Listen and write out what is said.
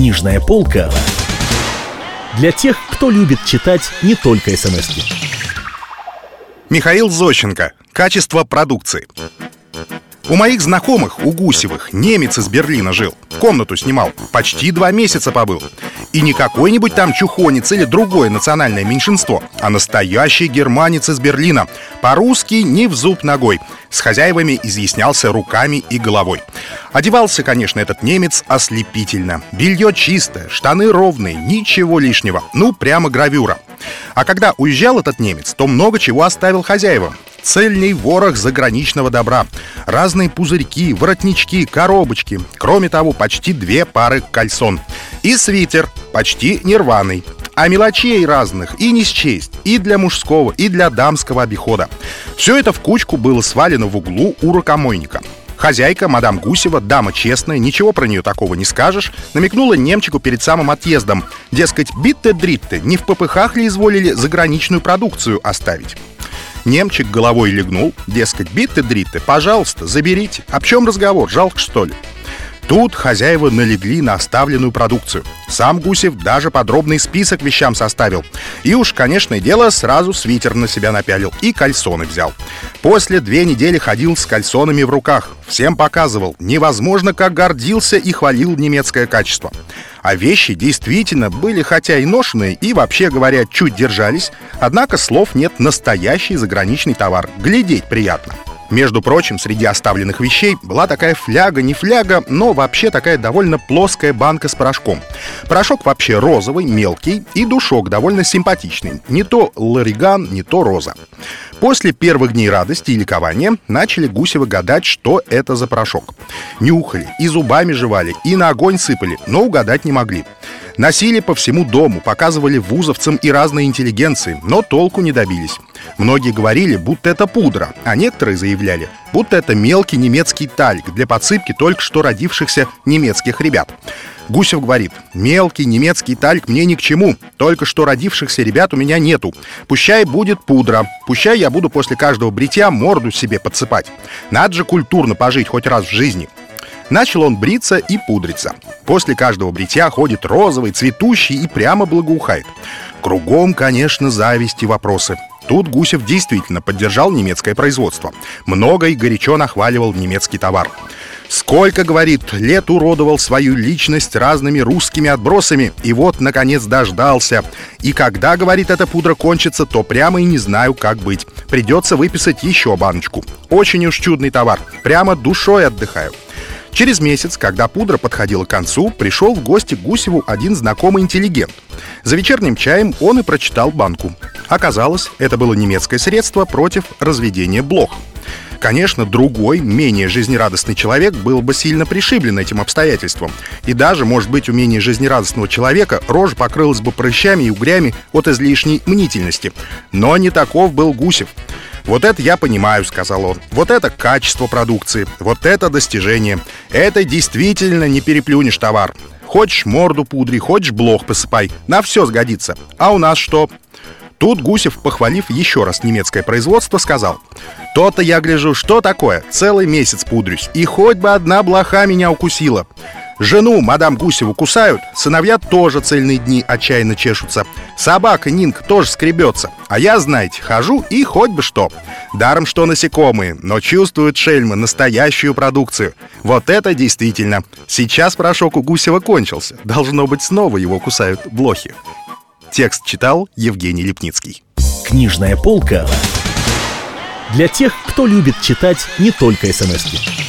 Книжная полка для тех, кто любит читать не только смс -ки. Михаил Зощенко. Качество продукции. У моих знакомых, у Гусевых, немец из Берлина жил. Комнату снимал. Почти два месяца побыл. И не какой-нибудь там чухонец или другое национальное меньшинство, а настоящий германец из Берлина. По-русски не в зуб ногой. С хозяевами изъяснялся руками и головой. Одевался, конечно, этот немец ослепительно. Белье чистое, штаны ровные, ничего лишнего. Ну, прямо гравюра. А когда уезжал этот немец, то много чего оставил хозяевам. Цельный ворох заграничного добра. Разные пузырьки, воротнички, коробочки. Кроме того, почти две пары кальсон. И свитер, почти нерваный. А мелочей разных и не счесть. И для мужского, и для дамского обихода. Все это в кучку было свалено в углу у рукомойника. Хозяйка, мадам Гусева, дама честная, ничего про нее такого не скажешь, намекнула немчику перед самым отъездом. Дескать, битте-дритте, не в попыхах ли изволили заграничную продукцию оставить? Немчик головой легнул, дескать, биты-дриты, пожалуйста, заберите. Об чем разговор, жалко что ли? Тут хозяева налегли на оставленную продукцию. Сам Гусев даже подробный список вещам составил. И уж, конечно, дело, сразу свитер на себя напялил и кальсоны взял. После две недели ходил с кальсонами в руках. Всем показывал. Невозможно, как гордился и хвалил немецкое качество. А вещи действительно были хотя и ношенные, и, вообще говоря, чуть держались, однако слов нет настоящий заграничный товар. Глядеть приятно. Между прочим, среди оставленных вещей была такая фляга, не фляга, но вообще такая довольно плоская банка с порошком. Порошок вообще розовый, мелкий, и душок довольно симпатичный. Не то лариган, не то роза. После первых дней радости и ликования начали Гусевы гадать, что это за порошок. Нюхали, и зубами жевали, и на огонь сыпали, но угадать не могли. Носили по всему дому, показывали вузовцам и разной интеллигенции, но толку не добились. Многие говорили, будто это пудра, а некоторые заявляли, будто это мелкий немецкий тальк для подсыпки только что родившихся немецких ребят. Гусев говорит, мелкий немецкий тальк мне ни к чему, только что родившихся ребят у меня нету. Пущай будет пудра, пущай я буду после каждого бритья морду себе подсыпать. Надо же культурно пожить хоть раз в жизни. Начал он бриться и пудриться. После каждого бритья ходит розовый, цветущий и прямо благоухает. Кругом, конечно, зависть и вопросы. Тут Гусев действительно поддержал немецкое производство. Много и горячо нахваливал немецкий товар. Сколько, говорит, лет уродовал свою личность разными русскими отбросами, и вот, наконец, дождался. И когда, говорит, эта пудра кончится, то прямо и не знаю, как быть. Придется выписать еще баночку. Очень уж чудный товар. Прямо душой отдыхаю. Через месяц, когда пудра подходила к концу, пришел в гости Гусеву один знакомый интеллигент. За вечерним чаем он и прочитал банку. Оказалось, это было немецкое средство против разведения блох. Конечно, другой, менее жизнерадостный человек был бы сильно пришиблен этим обстоятельством. И даже, может быть, у менее жизнерадостного человека рожа покрылась бы прыщами и угрями от излишней мнительности. Но не таков был Гусев. «Вот это я понимаю», — сказал он. «Вот это качество продукции, вот это достижение. Это действительно не переплюнешь товар. Хочешь морду пудри, хочешь блох посыпай. На все сгодится. А у нас что?» Тут Гусев, похвалив еще раз немецкое производство, сказал «То-то я гляжу, что такое? Целый месяц пудрюсь, и хоть бы одна блоха меня укусила. Жену, мадам Гусеву, кусают, сыновья тоже цельные дни отчаянно чешутся. Собака Нинг тоже скребется. А я, знаете, хожу и хоть бы что. Даром, что насекомые, но чувствуют шельмы настоящую продукцию. Вот это действительно. Сейчас порошок у Гусева кончился. Должно быть, снова его кусают блохи. Текст читал Евгений Лепницкий. Книжная полка для тех, кто любит читать не только смс -ки.